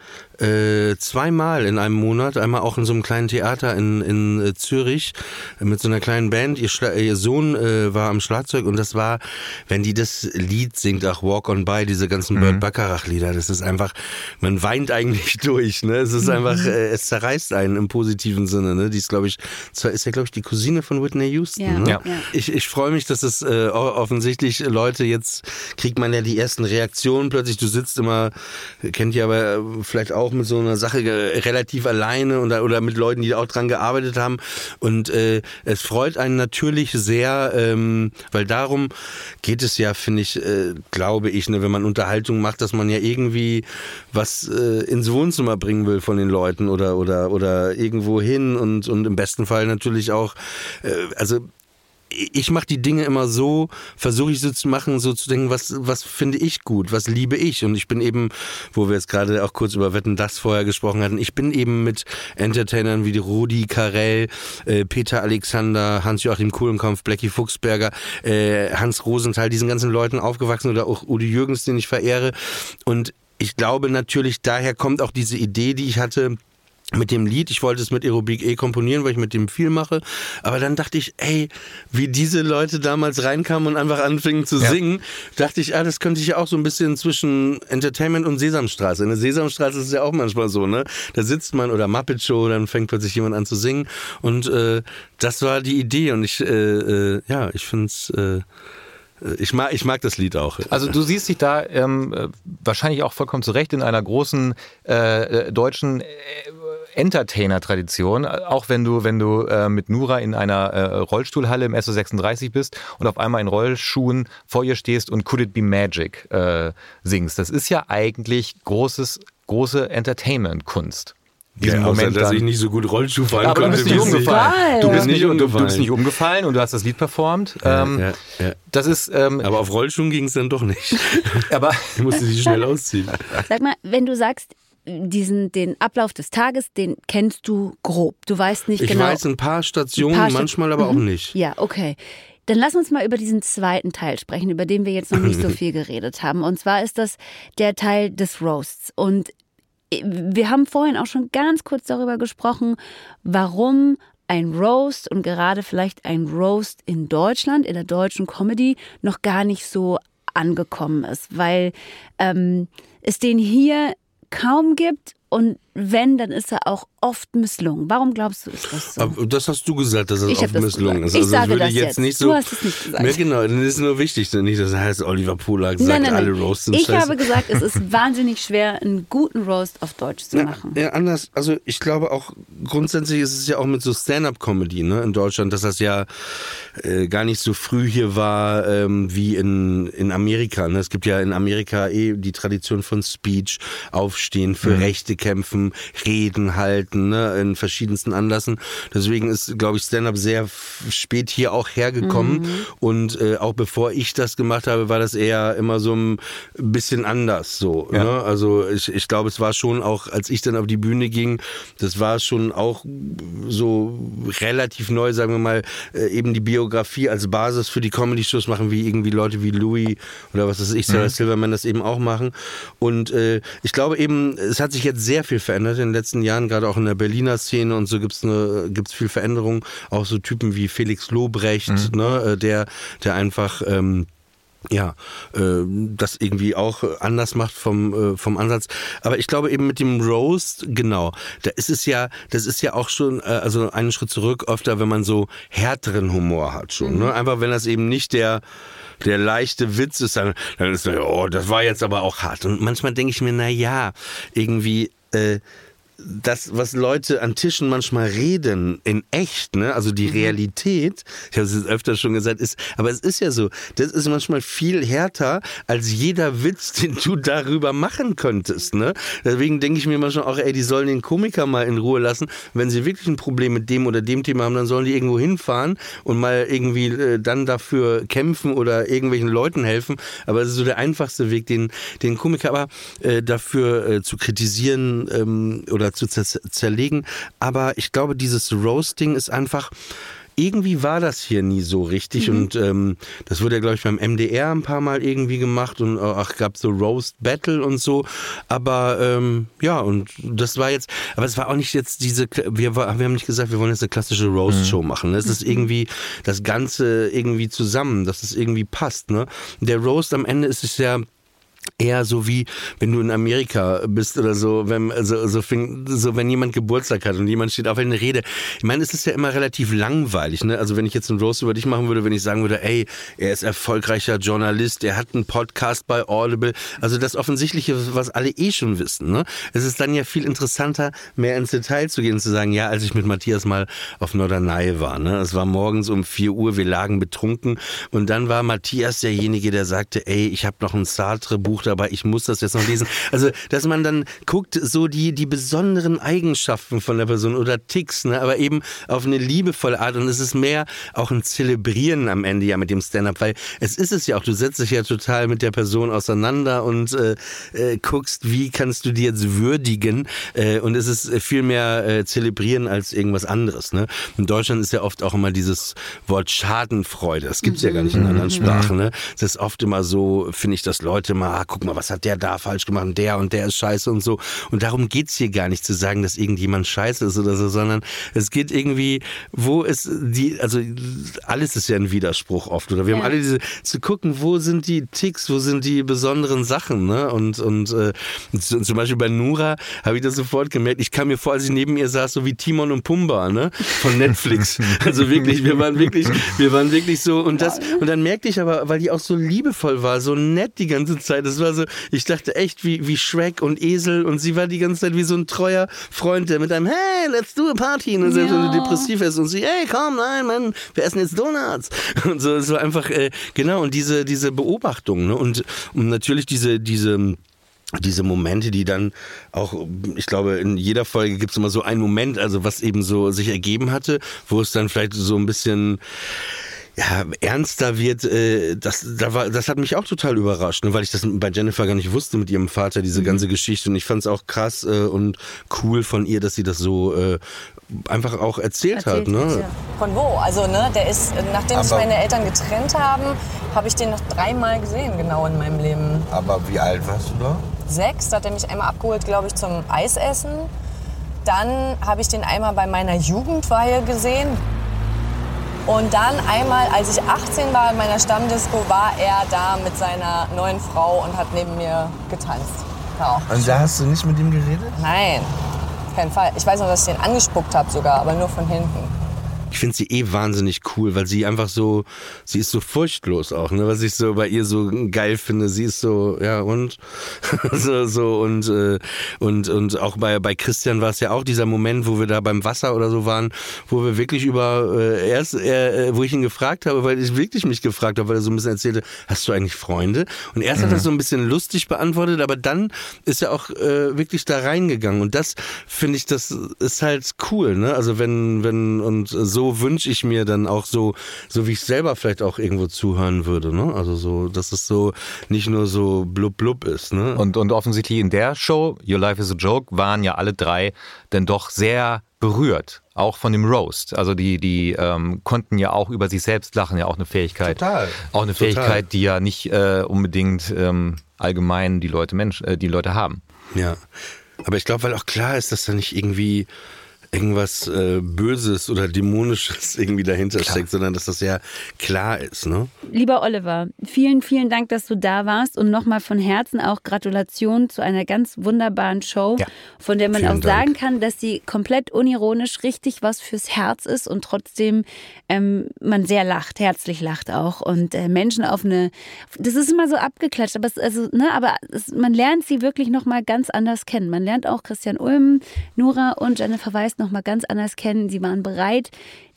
Äh, zweimal in einem Monat. Einmal auch in so einem kleinen Theater in, in äh, Zürich äh, mit so einer kleinen Band. Ihr, Schla ihr Sohn äh, war am Schlagzeug und das war, wenn die das Lied singt, auch Walk on By, diese ganzen Burt Bacharach Lieder, das ist einfach, man weint eigentlich durch. Ne? Es ist einfach, äh, es zerreißt einen im positiven Sinne. Ne? Die ist, glaube ich, zwar ist ja, glaube ich, die Cousine von Whitney Houston. Ja, ne? ja. Ich, ich freue mich, dass es äh, offensichtlich Leute jetzt kriegt man ja die ersten Reaktionen plötzlich. Du sitzt immer, kennt ihr aber äh, vielleicht auch mit so einer Sache relativ alleine oder, oder mit Leuten, die auch dran gearbeitet haben. Und äh, es freut einen natürlich sehr, ähm, weil darum geht es ja, finde ich, äh, glaube ich, ne, wenn man Unterhaltung macht, dass man ja irgendwie was äh, ins Wohnzimmer bringen will von den Leuten oder oder oder irgendwo hin und und im besten Fall natürlich auch, äh, also ich mache die Dinge immer so, versuche ich so zu machen, so zu denken, was, was finde ich gut, was liebe ich. Und ich bin eben, wo wir jetzt gerade auch kurz über Wetten das vorher gesprochen hatten, ich bin eben mit Entertainern wie Rudi Carell, äh, Peter Alexander, Hans-Joachim Kuhlenkampf, Blackie Fuchsberger, äh, Hans Rosenthal, diesen ganzen Leuten aufgewachsen oder auch Udi Jürgens, den ich verehre. Und ich glaube natürlich, daher kommt auch diese Idee, die ich hatte, mit dem Lied. Ich wollte es mit Aerobic eh komponieren, weil ich mit dem viel mache. Aber dann dachte ich, ey, wie diese Leute damals reinkamen und einfach anfingen zu Ja. singen, dachte ich, ah, das könnte ich ja auch so ein bisschen zwischen Entertainment und Sesamstraße. In der Sesamstraße ist es ja auch manchmal so, ne? Da sitzt man oder Muppet Show, dann fängt plötzlich jemand an zu singen. Und äh, das war die Idee. Und ich, äh, äh, ja, ich finde es. Äh, ich mag, ich mag das Lied auch. Also du siehst dich da ähm, äh, wahrscheinlich auch vollkommen zurecht in einer großen äh, äh, deutschen äh, Entertainer-Tradition, auch wenn du, wenn du äh, mit Nura in einer äh, Rollstuhlhalle im SO36 bist und auf einmal in Rollschuhen vor ihr stehst und Could It Be Magic äh, singst. Das ist ja eigentlich großes, große Entertainment-Kunst. Diesen ja, außer, Moment dass dann- ich nicht so gut Rollschuh fahren aber du konnte. bist nicht umgefallen. Du bist, Ja. nicht, du, du bist umgefallen. nicht umgefallen und du hast das Lied performt. Ähm, ja, ja. Das ist, ähm, Aber auf Rollschuhen ging es dann doch nicht. aber Ich musste sie schnell ausziehen. Sag mal, wenn du sagst, diesen, den Ablauf des Tages, den kennst du grob. Du weißt nicht Ich genau. weiß ein paar Stationen, Ein paar manchmal aber auch nicht. Ja, okay. Dann lass uns mal über diesen zweiten Teil sprechen, über den wir jetzt noch nicht so viel geredet haben. Und zwar ist das der Teil des Roasts. Und äh, wir haben vorhin auch schon ganz kurz darüber gesprochen, warum ein Roast und gerade vielleicht ein Roast in Deutschland, in der deutschen Comedy, noch gar nicht so angekommen ist, weil ähm, es den hier kaum gibt und wenn, dann ist er auch oft misslungen. Warum glaubst du, ist das so? Aber das hast du gesagt, dass es Ich oft misslungen ist. Ich Also das sage würde das jetzt jetzt. nicht Du so. hast es nicht gesagt. Ja, genau, dann ist nur wichtig, nicht, dass heißt, Oliver Polak sagt, nein, nein, alle nein. Roasts sind Ich scheiße. habe gesagt, es ist wahnsinnig schwer, einen guten Roast auf Deutsch zu Ja, machen. ja, anders. Also ich glaube auch grundsätzlich ist es ja auch mit so Stand-up-Comedy ne, in Deutschland, dass das ja äh, gar nicht so früh hier war ähm, wie in, in Amerika. Ne? Es gibt ja in Amerika eh die Tradition von Speech, Aufstehen, für Rechte kämpfen, Reden halten, ne, in verschiedensten Anlässen. Deswegen ist, glaube ich, Stand-up sehr spät hier auch hergekommen. Und äh, auch bevor ich das gemacht habe, war das eher immer so ein bisschen anders. So, Ja. ne? Also ich, ich glaube, es war schon auch, als ich dann auf die Bühne ging, das war schon auch so relativ neu, sagen wir mal, äh, eben die Biografie als Basis für die Comedy-Shows machen, wie irgendwie Leute wie Louis oder was weiß ich, Sarah Silverman das eben auch machen. Und äh, ich glaube eben, es hat sich jetzt sehr viel verändert in den letzten Jahren, gerade auch in der Berliner Szene und so gibt's eine, gibt's viel Veränderung. Auch so Typen wie Felix Lobrecht, ne, äh, der, der einfach ähm, ja, äh, das irgendwie auch anders macht vom, äh, vom Ansatz. Aber ich glaube eben mit dem Roast, genau, da ist es ja, das ist ja auch schon, äh, also einen Schritt zurück, öfter, wenn man so härteren Humor hat schon. Ne? Einfach wenn das eben nicht der der leichte Witz ist, dann, dann ist er, oh, das war jetzt aber auch hart. Und manchmal denke ich mir, na ja, irgendwie, 呃 das, was Leute an Tischen manchmal reden, in echt, ne, also die Realität, ich habe es jetzt öfter schon gesagt, ist, aber es ist ja so, das ist manchmal viel härter als jeder Witz, den du darüber machen könntest, ne. Deswegen denke ich mir manchmal auch, ey, die sollen den Komiker mal in Ruhe lassen. Wenn sie wirklich ein Problem mit dem oder dem Thema haben, dann sollen die irgendwo hinfahren und mal irgendwie äh, dann dafür kämpfen oder irgendwelchen Leuten helfen. Aber es ist so der einfachste Weg, den, den Komiker aber äh, dafür äh, zu kritisieren ähm, oder zu zer zerlegen. Aber ich glaube, dieses Roasting ist einfach. Irgendwie war das hier nie so richtig und ähm, das wurde ja, glaube ich, beim MDR ein paar Mal irgendwie gemacht und äh, ach, gab so Roast Battle und so. Aber ähm, ja, und das war jetzt, aber es war auch nicht jetzt diese, wir, wir haben nicht gesagt, wir wollen jetzt eine klassische Roast-Show machen. Es ist irgendwie das Ganze irgendwie zusammen, dass es irgendwie passt. Ne? Der Roast am Ende ist es ja eher so wie wenn du in Amerika bist oder so, wenn also so, fing, so wenn jemand Geburtstag hat und jemand steht auf eine Rede. Ich meine, es ist ja immer relativ langweilig, ne? Also wenn ich jetzt einen Roast über dich machen würde, wenn ich sagen würde, ey, er ist erfolgreicher Journalist, er hat einen Podcast bei Audible, also das offensichtliche, was alle eh schon wissen, ne? Es ist dann ja viel interessanter, mehr ins Detail zu gehen und zu sagen, ja, als ich mit Matthias mal auf Norderney war, ne? Es war morgens um 4 Uhr, wir lagen betrunken und dann war Matthias derjenige, der sagte, ey, ich habe noch ein Sartre-Buch dabei, ich muss das jetzt noch lesen. Also, dass man dann guckt, so die, die besonderen Eigenschaften von der Person oder Ticks, ne? aber eben auf eine liebevolle Art und es ist mehr auch ein Zelebrieren am Ende ja mit dem Stand-up, weil es ist es ja auch, du setzt dich ja total mit der Person auseinander und äh, äh, guckst, wie kannst du die jetzt würdigen äh, und es ist viel mehr äh, zelebrieren als irgendwas anderes. Ne? In Deutschland ist ja oft auch immer dieses Wort Schadenfreude, das gibt's ja gar nicht in anderen Sprachen. Ne? Das ist oft immer so, finde ich, dass Leute mal ah, guck mal, was hat der da falsch gemacht und der und der ist scheiße und so. Und darum geht's hier gar nicht zu sagen, dass irgendjemand scheiße ist oder so, sondern es geht irgendwie, wo ist die, also alles ist ja ein Widerspruch oft. Oder wir haben alle diese, zu gucken, wo sind die Ticks, wo sind die besonderen Sachen, ne? Und, und äh, zum Beispiel bei Nura habe ich das sofort gemerkt. Ich kam mir vor, als ich neben ihr saß, so wie Timon und Pumba, ne? Von Netflix. Also wirklich, wir waren wirklich, wir waren wirklich so und das, und dann merkte ich aber, weil die auch so liebevoll war, so nett die ganze Zeit. Das war so, ich dachte echt wie, wie Shrek und Esel und sie war die ganze Zeit wie so ein treuer Freund, der mit einem, hey, let's do a party, und selbst wenn du depressiv ist und sie, hey, komm, nein, Mann, wir essen jetzt Donuts. Und so, so einfach, äh, genau, und diese, diese Beobachtung, ne? Und, und natürlich diese, diese, diese Momente, die dann auch, ich glaube, in jeder Folge gibt es immer so einen Moment, also was eben so sich ergeben hatte, wo es dann vielleicht so ein bisschen ja, ernster wird, äh, das, da war, das hat mich auch total überrascht, ne, weil ich das bei Jennifer gar nicht wusste mit ihrem Vater, diese ganze Geschichte. Und ich fand es auch krass äh, und cool von ihr, dass sie das so äh, einfach auch erzählt, hat. Ne? Von wo? Also, ne, der ist, nachdem sich Aber- meine Eltern getrennt haben, habe ich den noch dreimal gesehen, genau in meinem Leben. Aber wie alt warst du da? Sechs, da hat er mich einmal abgeholt, glaube ich, zum Eisessen. Dann habe ich den einmal bei meiner Jugendweihe gesehen. Und dann einmal, als ich 18 war in meiner Stammdisco, war er da mit seiner neuen Frau und hat neben mir getanzt. Auch Und da hast du nicht mit ihm geredet? Nein, auf keinen Fall. Ich weiß noch, dass ich den angespuckt habe sogar, aber nur von hinten. Ich finde sie eh wahnsinnig cool, weil sie einfach so, sie ist so furchtlos auch, ne? Was ich so bei ihr so geil finde. Sie ist so, ja und so, so und äh, und und auch bei bei Christian war es ja auch dieser Moment, wo wir da beim Wasser oder so waren, wo wir wirklich über äh, erst, äh, wo ich ihn gefragt habe, weil ich wirklich mich gefragt habe, weil er so ein bisschen erzählte, hast du eigentlich Freunde? Und erst hat er so ein bisschen lustig beantwortet, aber dann ist er auch äh, wirklich da reingegangen und das finde ich, das ist halt cool, ne? Also wenn wenn und so wünsche ich mir dann auch so, so wie ich selber vielleicht auch irgendwo zuhören würde, ne? Also so, dass es so nicht nur so blub blub ist, ne? Und, und offensichtlich in der Show, Your Life is a Joke, waren ja alle drei dann doch sehr berührt. Auch von dem Roast. Also die, die ähm, konnten ja auch über sich selbst lachen, ja auch eine Fähigkeit. Total. Auch eine Total. Fähigkeit, die ja nicht äh, unbedingt ähm, allgemein die Leute Mensch, äh, die Leute haben. Ja. Aber ich glaube, weil auch klar ist, dass da nicht irgendwie irgendwas äh, Böses oder Dämonisches irgendwie dahinter steckt, sondern dass das ja klar ist, ne? Lieber Oliver, vielen, vielen Dank, dass du da warst und nochmal von Herzen auch Gratulation zu einer ganz wunderbaren Show, Ja. von der man Vielen auch Dank. sagen kann, dass sie komplett unironisch richtig was fürs Herz ist und trotzdem ähm, man sehr lacht, herzlich lacht auch und äh, Menschen auf eine, das ist immer so abgeklatscht, aber, es, also, ne, aber es, man lernt sie wirklich nochmal ganz anders kennen. Man lernt auch Christian Ulm, Nora und Jennifer Weiß nochmal ganz anders kennen. Sie waren bereit,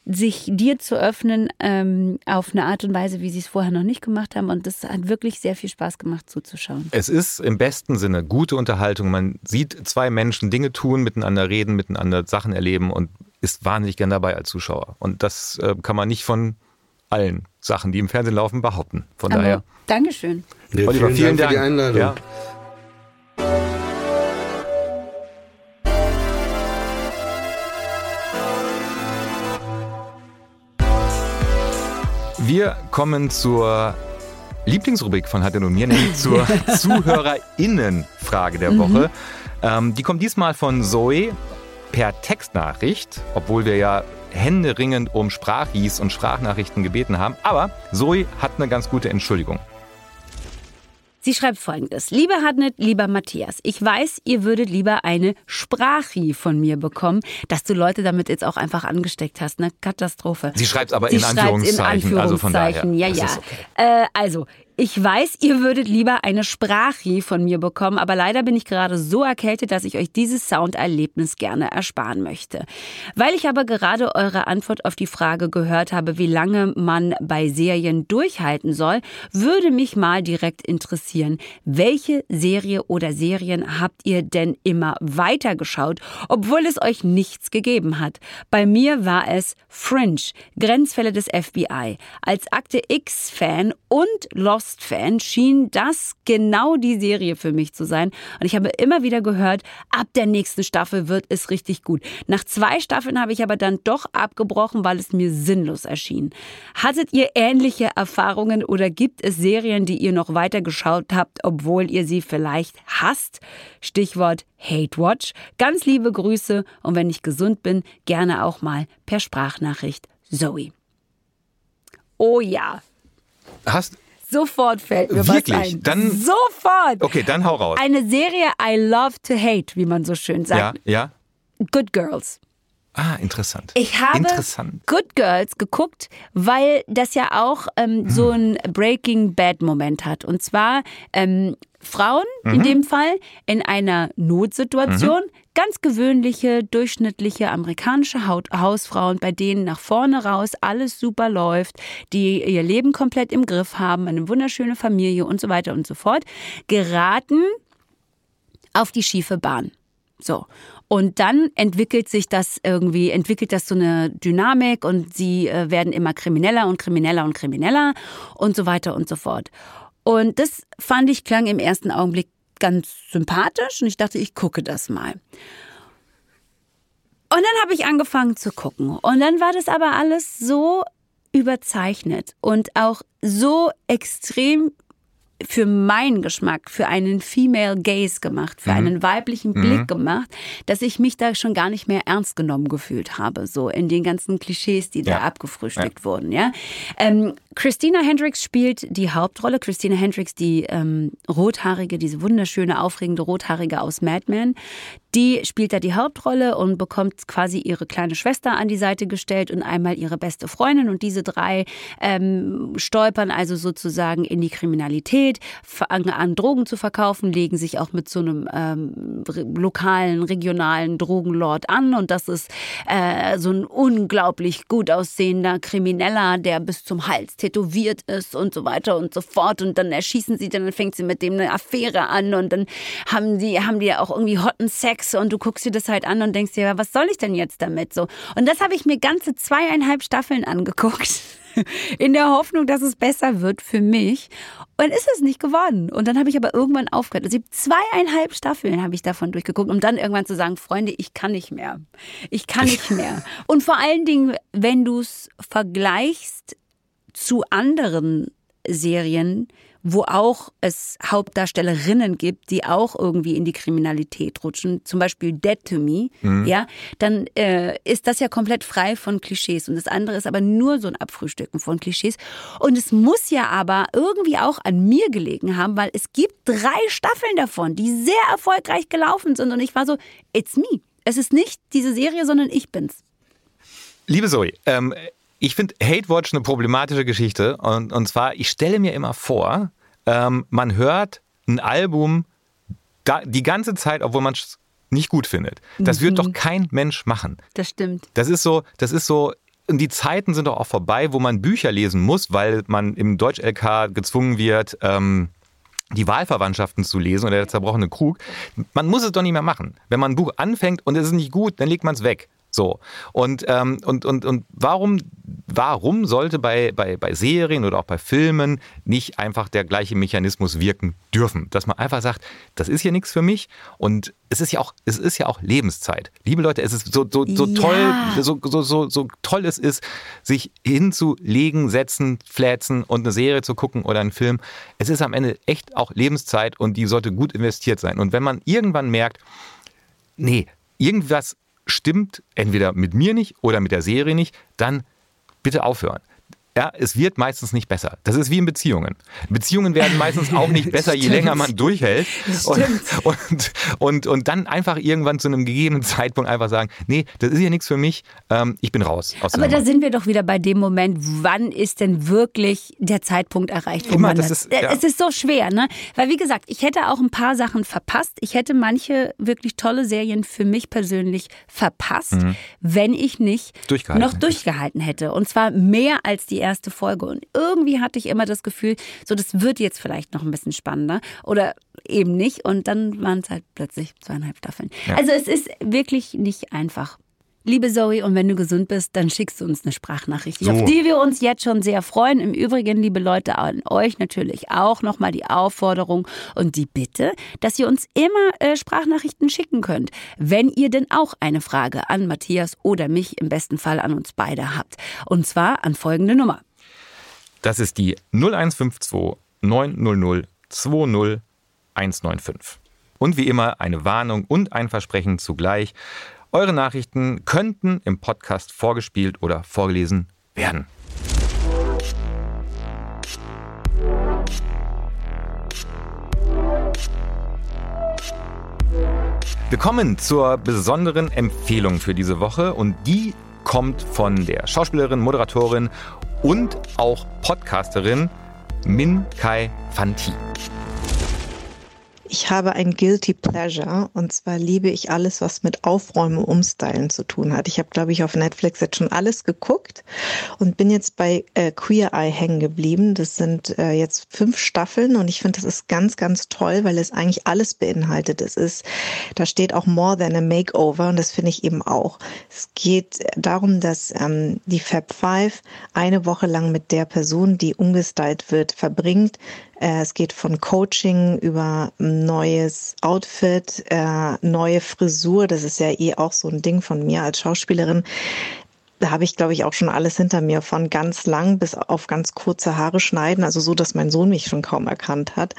sich dir zu öffnen ähm, auf eine Art und Weise, wie sie es vorher noch nicht gemacht haben. Und das hat wirklich sehr viel Spaß gemacht zuzuschauen. Es ist im besten Sinne gute Unterhaltung. Man sieht zwei Menschen Dinge tun, miteinander reden, miteinander Sachen erleben und ist wahnsinnig gern dabei als Zuschauer. Und das äh, kann man nicht von allen Sachen, die im Fernsehen laufen, behaupten. Von daher. Aber Dankeschön. Ja, Oliver, vielen, Dank für die Einladung. Ja. Wir kommen zur Lieblingsrubrik von Hat und mir, nämlich zur ZuhörerInnen-Frage der Woche. Ähm, die kommt diesmal von Zoe per Textnachricht, obwohl wir ja händeringend um Sprachis und Sprachnachrichten gebeten haben. Aber Zoe hat eine ganz gute Entschuldigung. Sie schreibt folgendes. Lieber Hadnet, lieber Matthias, ich weiß, ihr würdet lieber eine Sprachi von mir bekommen, dass du Leute damit jetzt auch einfach angesteckt hast. Eine Katastrophe. Sie schreibt aber Sie in schreibt Anführungszeichen, in also von daher. Anführungszeichen, Ja, ja. okay. Äh, also, ich weiß, ihr würdet lieber eine Sprachi von mir bekommen, aber leider bin ich gerade so erkältet, dass ich euch dieses Sounderlebnis gerne ersparen möchte. Weil ich aber gerade eure Antwort auf die Frage gehört habe, wie lange man bei Serien durchhalten soll, würde mich mal direkt interessieren, welche Serie oder Serien habt ihr denn immer weitergeschaut, obwohl es euch nichts gegeben hat? Bei mir war es Fringe, Grenzfälle des FBI, als Akte X-Fan und Lost Lost-Fan schien das genau die Serie für mich zu sein. Und ich habe immer wieder gehört, ab der nächsten Staffel wird es richtig gut. Nach zwei Staffeln habe ich aber dann doch abgebrochen, weil es mir sinnlos erschien. Hattet ihr ähnliche Erfahrungen oder gibt es Serien, die ihr noch weiter geschaut habt, obwohl ihr sie vielleicht hasst? Stichwort Hate Watch. Ganz liebe Grüße und wenn ich gesund bin, gerne auch mal per Sprachnachricht. Zoe. Oh ja, Hast, sofort fällt mir Wirklich? was ein. Dann- sofort. okay, dann hau raus. Eine Serie I love to hate, wie man so schön Ja, sagt. ja. Good Girls. Ah, interessant. Ich habe Interessant. Good Girls geguckt, weil das ja auch ähm, so ein Breaking Bad Moment hat. Und zwar ähm, Frauen in dem Fall in einer Notsituation, ganz gewöhnliche, durchschnittliche amerikanische Haut Hausfrauen, bei denen nach vorne raus alles super läuft, die ihr Leben komplett im Griff haben, eine wunderschöne Familie und so weiter und so fort, geraten auf die schiefe Bahn. So. Und dann entwickelt sich das irgendwie, entwickelt das so eine Dynamik und sie äh, werden immer krimineller und krimineller und krimineller und so weiter und so fort. Und das fand ich klang im ersten Augenblick ganz sympathisch und ich dachte, ich gucke das mal. Und dann habe ich angefangen zu gucken. Und dann war das aber alles so überzeichnet und auch so extrem für meinen Geschmack, für einen Female Gaze gemacht, für einen weiblichen Blick gemacht, dass ich mich da schon gar nicht mehr ernst genommen gefühlt habe, so in den ganzen Klischees, die da Ja. abgefrühstückt wurden. Ja? Ähm, Christina Hendricks spielt die Hauptrolle. Christina Hendricks, die ähm, rothaarige, diese wunderschöne, aufregende rothaarige aus Mad Men, die spielt da die Hauptrolle und bekommt quasi ihre kleine Schwester an die Seite gestellt und einmal ihre beste Freundin. Und diese drei ähm, stolpern also sozusagen in die Kriminalität, fangen an, Drogen zu verkaufen, legen sich auch mit so einem ähm, lokalen, regionalen Drogenlord an. Und das ist äh, so ein unglaublich gut aussehender Krimineller, der bis zum Hals tätowiert ist und so weiter und so fort. Und dann erschießen sie, dann fängt sie mit dem eine Affäre an und dann haben die, haben die ja auch irgendwie hotten Sex und du guckst dir das halt an und denkst dir, was soll ich denn jetzt damit so? Und das habe ich mir ganze zweieinhalb Staffeln angeguckt. In der Hoffnung, dass es besser wird für mich. Und ist es nicht geworden. Und dann habe ich aber irgendwann aufgehört. Also zweieinhalb Staffeln habe ich davon durchgeguckt, um dann irgendwann zu sagen, Freunde, ich kann nicht mehr. Ich kann nicht mehr. Und vor allen Dingen, wenn du es vergleichst zu anderen Serien, wo auch es Hauptdarstellerinnen gibt, die auch irgendwie in die Kriminalität rutschen, zum Beispiel Dead to Me, ja, dann äh, ist das ja komplett frei von Klischees und das andere ist aber nur so ein Abfrühstücken von Klischees und es muss ja aber irgendwie auch an mir gelegen haben, weil es gibt drei Staffeln davon, die sehr erfolgreich gelaufen sind und ich war so, it's me. Es ist nicht diese Serie, sondern ich bin's. Liebe Zoe, ähm, ich finde Hate Watch eine problematische Geschichte. Und, und zwar, ich stelle mir immer vor, ähm, man hört ein Album da, die ganze Zeit, obwohl man es nicht gut findet. Das wird doch kein Mensch machen. Das stimmt. Das ist so, das ist so. Und die Zeiten sind doch auch vorbei, wo man Bücher lesen muss, weil man im Deutsch-LK gezwungen wird, ähm, die Wahlverwandtschaften zu lesen oder der zerbrochene Krug. Man muss es doch nicht mehr machen. Wenn man ein Buch anfängt und es ist nicht gut, dann legt man es weg. So. Und, ähm, und, und, und warum, warum sollte bei, bei, bei Serien oder auch bei Filmen nicht einfach der gleiche Mechanismus wirken dürfen? Dass man einfach sagt, das ist hier nichts für mich und es ist ja auch, es ist ja auch Lebenszeit. Liebe Leute, es ist so, so, so Ja. toll, so, so, so, so toll es ist, sich hinzulegen, setzen, flätzen und eine Serie zu gucken oder einen Film. Es ist am Ende echt auch Lebenszeit und die sollte gut investiert sein. Und wenn man irgendwann merkt, nee, irgendwas stimmt entweder mit mir nicht oder mit der Serie nicht, dann bitte aufhören. Ja, es wird meistens nicht besser. Das ist wie in Beziehungen. Beziehungen werden meistens auch nicht besser, je länger man durchhält. Und, und, und, und dann einfach irgendwann zu einem gegebenen Zeitpunkt einfach sagen, nee, das ist hier nichts für mich, ähm, ich bin raus. Aber da sind wir doch wieder bei dem Moment, wann ist denn wirklich der Zeitpunkt erreicht, wo Immer, man das das, ist- ja. Es ist so schwer, ne? Weil wie gesagt, ich hätte auch ein paar Sachen verpasst. Ich hätte manche wirklich tolle Serien für mich persönlich verpasst, wenn ich nicht Mhm. Durchgehalten noch durchgehalten hätte. Und zwar mehr als die erste Folge. Und irgendwie hatte ich immer das Gefühl, so das wird jetzt vielleicht noch ein bisschen spannender oder eben nicht. Und dann waren es halt plötzlich zweieinhalb Staffeln. Also es ist wirklich nicht einfach. Liebe Zoe, und wenn du gesund bist, dann schickst du uns eine Sprachnachricht, So. auf die wir uns jetzt schon sehr freuen. Im Übrigen, liebe Leute, an euch natürlich auch nochmal die Aufforderung und die Bitte, dass ihr uns immer äh, Sprachnachrichten schicken könnt, wenn ihr denn auch eine Frage an Matthias oder mich, im besten Fall an uns beide habt. Und zwar an folgende Nummer. Das ist die 0152 900 20 195. Und wie immer eine Warnung und ein Versprechen zugleich. Eure Nachrichten könnten im Podcast vorgespielt oder vorgelesen werden. Wir kommen zur besonderen Empfehlung für diese Woche und die kommt von der Schauspielerin, Moderatorin und auch Podcasterin Min Kai Fanti. Ich habe ein Guilty Pleasure und zwar liebe ich alles, was mit Aufräumen Umstylen zu tun hat. Ich habe, glaube ich, auf Netflix jetzt schon alles geguckt und bin jetzt bei äh, Queer Eye hängen geblieben. Das sind äh, jetzt fünf Staffeln und ich finde, das ist ganz, ganz toll, weil es eigentlich alles beinhaltet. Es ist, da steht auch More Than a Makeover und das finde ich eben auch. Es geht darum, dass ähm, die Fab Five eine Woche lang mit der Person, die umgestylt wird, verbringt. Äh, Es geht von Coaching über neues Outfit, äh, neue Frisur. Das ist ja eh auch so ein Ding von mir als Schauspielerin. Da habe ich, glaube ich, auch schon alles hinter mir, von ganz lang bis auf ganz kurze Haare schneiden, also so, dass mein Sohn mich schon kaum erkannt hat.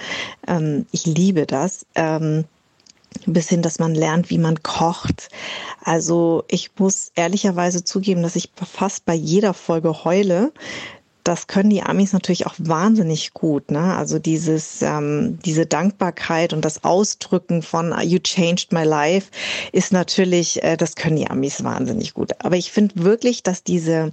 Ähm, ich liebe das. Ähm, bis hin, dass man lernt, wie man kocht. Also ich muss ehrlicherweise zugeben, dass ich fast bei jeder Folge heule. Das können die Amis natürlich auch wahnsinnig gut. Ne? Also dieses, ähm, diese Dankbarkeit und das Ausdrücken von You changed my life ist natürlich, äh, das können die Amis wahnsinnig gut. Aber ich finde wirklich, dass diese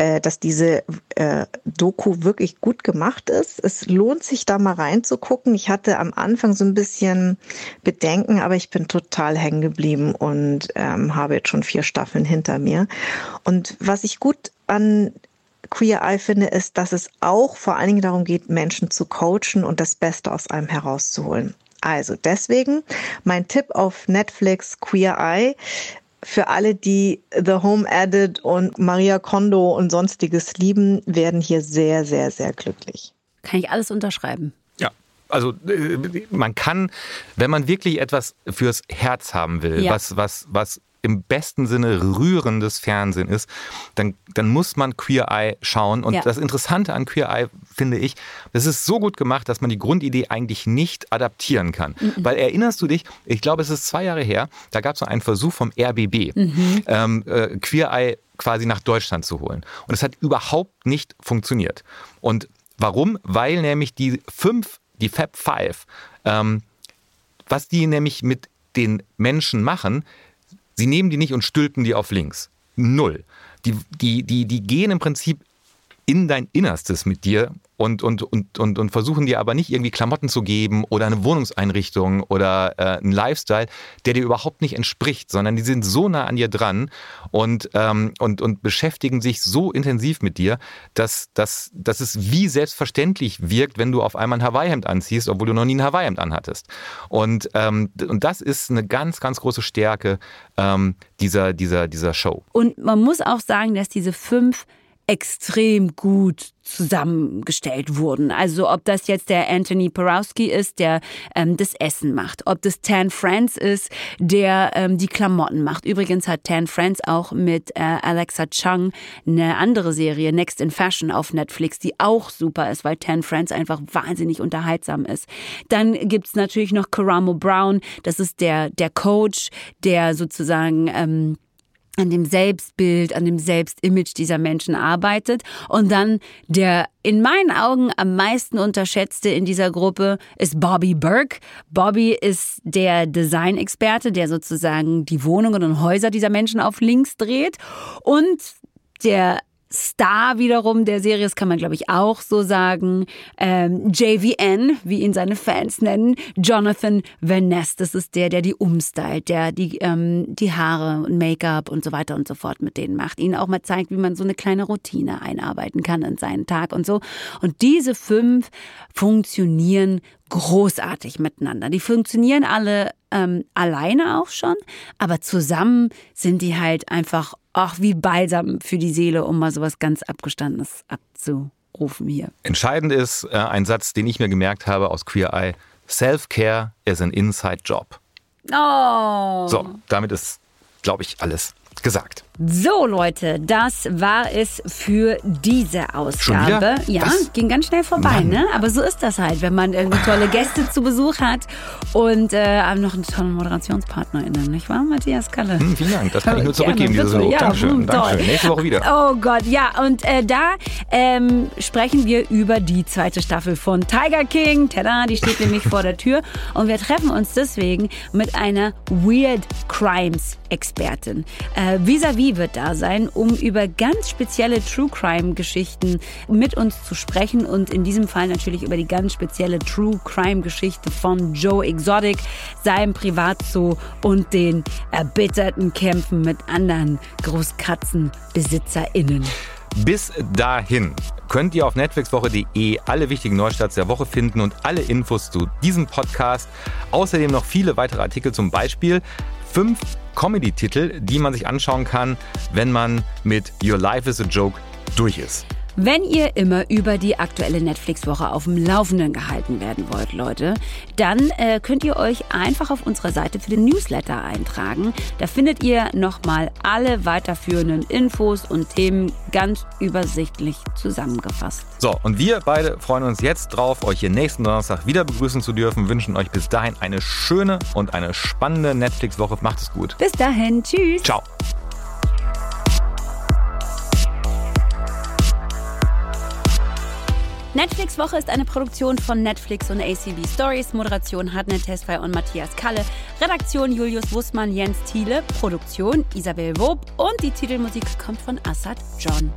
äh, dass diese äh, Doku wirklich gut gemacht ist. Es lohnt sich da mal reinzugucken. Ich hatte am Anfang so ein bisschen Bedenken, aber ich bin total hängen geblieben und ähm, habe jetzt schon vier Staffeln hinter mir. Und was ich gut an Queer Eye finde, ist, dass es auch vor allen Dingen darum geht, Menschen zu coachen und das Beste aus einem herauszuholen. Also deswegen mein Tipp auf Netflix Queer Eye für alle, die The Home Edit und Maria Kondo und sonstiges lieben, werden hier sehr, sehr, sehr glücklich. Kann ich alles unterschreiben. Ja. Also äh, man kann, wenn man wirklich etwas fürs Herz haben will, Ja. was, was, was im besten Sinne rührendes Fernsehen ist, dann, dann muss man Queer Eye schauen. Und Ja. das Interessante an Queer Eye finde ich, das ist so gut gemacht, dass man die Grundidee eigentlich nicht adaptieren kann. Weil erinnerst du dich, ich glaube, es ist zwei Jahre her, da gab es so einen Versuch vom RBB, ähm, äh, Queer Eye quasi nach Deutschland zu holen. Und es hat überhaupt nicht funktioniert. Und warum? Weil nämlich die fünf, die Fab Five, ähm, was die nämlich mit den Menschen machen, sie nehmen die nicht und stülpen die auf links. Null. Die, die, die, die gehen im Prinzip in dein Innerstes mit dir und, und, und, und, und versuchen dir aber nicht irgendwie Klamotten zu geben oder eine Wohnungseinrichtung oder äh, einen Lifestyle, der dir überhaupt nicht entspricht, sondern die sind so nah an dir dran und, ähm, und, und beschäftigen sich so intensiv mit dir, dass, dass, dass es wie selbstverständlich wirkt, wenn du auf einmal ein Hawaii-Hemd anziehst, obwohl du noch nie ein Hawaii-Hemd anhattest. Und, ähm, und das ist eine ganz, ganz große Stärke ähm, dieser, dieser, dieser Show. Und man muss auch sagen, dass diese fünf extrem gut zusammengestellt wurden. Also ob das jetzt der Anthony Porowski ist, der ähm, das Essen macht, ob das Tan France ist, der ähm, die Klamotten macht. Übrigens hat Tan France auch mit äh, Alexa Chung eine andere Serie, Next in Fashion auf Netflix, die auch super ist, weil Tan France einfach wahnsinnig unterhaltsam ist. Dann gibt's natürlich noch Karamo Brown, das ist der, der Coach, der sozusagen... Ähm, an dem Selbstbild, an dem Selbstimage dieser Menschen arbeitet. Und dann der in meinen Augen am meisten unterschätzte in dieser Gruppe ist Bobby Burke. Bobby ist der Designexperte, der sozusagen die Wohnungen und Häuser dieser Menschen auf links dreht. Und der Star wiederum der Serie, das kann man glaube ich auch so sagen, ähm, JVN, wie ihn seine Fans nennen, Jonathan Van Ness, das ist der, der die umstylt, der die, ähm, die Haare und Make-up und so weiter und so fort mit denen macht, ihnen auch mal zeigt, wie man so eine kleine Routine einarbeiten kann in seinen Tag und so. Und diese fünf funktionieren großartig miteinander. Die funktionieren alle ähm, alleine auch schon, aber zusammen sind die halt einfach auch wie Balsam für die Seele, um mal sowas ganz Abgestandenes abzurufen hier. Entscheidend ist äh, ein Satz, den ich mir gemerkt habe aus Queer Eye. Self-Care is an inside job. Oh. So, damit ist, glaube ich, alles gesagt. So, Leute, das war es für diese Ausgabe. Ja, Was? ging ganz schnell vorbei, Mann. ne? Aber so ist das halt, wenn man irgendwie tolle Gäste zu Besuch hat und äh, noch einen tollen ModerationspartnerInnen, nicht wahr, Matthias Kalle? Hm, vielen Dank, das kann ich nur zurückgeben, dieses. Lob. Ja, Dankeschön, hm, toll. Dankeschön. Nächste Woche wieder. Oh Gott, ja, und äh, da ähm, sprechen wir über die zweite Staffel von Tiger King. Tada, die steht nämlich vor der Tür. Und wir treffen uns deswegen mit einer Weird Crimes Expertin. Äh, Vis-à-vis wird da sein, um über ganz spezielle True Crime Geschichten mit uns zu sprechen und in diesem Fall natürlich über die ganz spezielle True Crime Geschichte von Joe Exotic, seinem Privatzoo und den erbitterten Kämpfen mit anderen GroßkatzenbesitzerInnen. Bis dahin könnt ihr auf netflixwoche.de alle wichtigen Neustarts der Woche finden und alle Infos zu diesem Podcast. Außerdem noch viele weitere Artikel, zum Beispiel fünf Comedy-Titel, die man sich anschauen kann, wenn man mit Your Life is a Joke durch ist. Wenn ihr immer über die aktuelle Netflix-Woche auf dem Laufenden gehalten werden wollt, Leute, dann äh, könnt ihr euch einfach auf unserer Seite für den Newsletter eintragen. Da findet ihr nochmal alle weiterführenden Infos und Themen ganz übersichtlich zusammengefasst. So, und wir beide freuen uns jetzt drauf, euch hier nächsten Donnerstag wieder begrüßen zu dürfen, wünschen euch bis dahin eine schöne und eine spannende Netflix-Woche. Macht es gut. Bis dahin, tschüss. Ciao. Netflix Woche ist eine Produktion von Netflix und ACB Stories. Moderation Hartnett Tesfay und Matthias Kalle. Redaktion Julius Wussmann, Jens Thiele. Produktion Isabel Wob. Und die Titelmusik kommt von Assad John.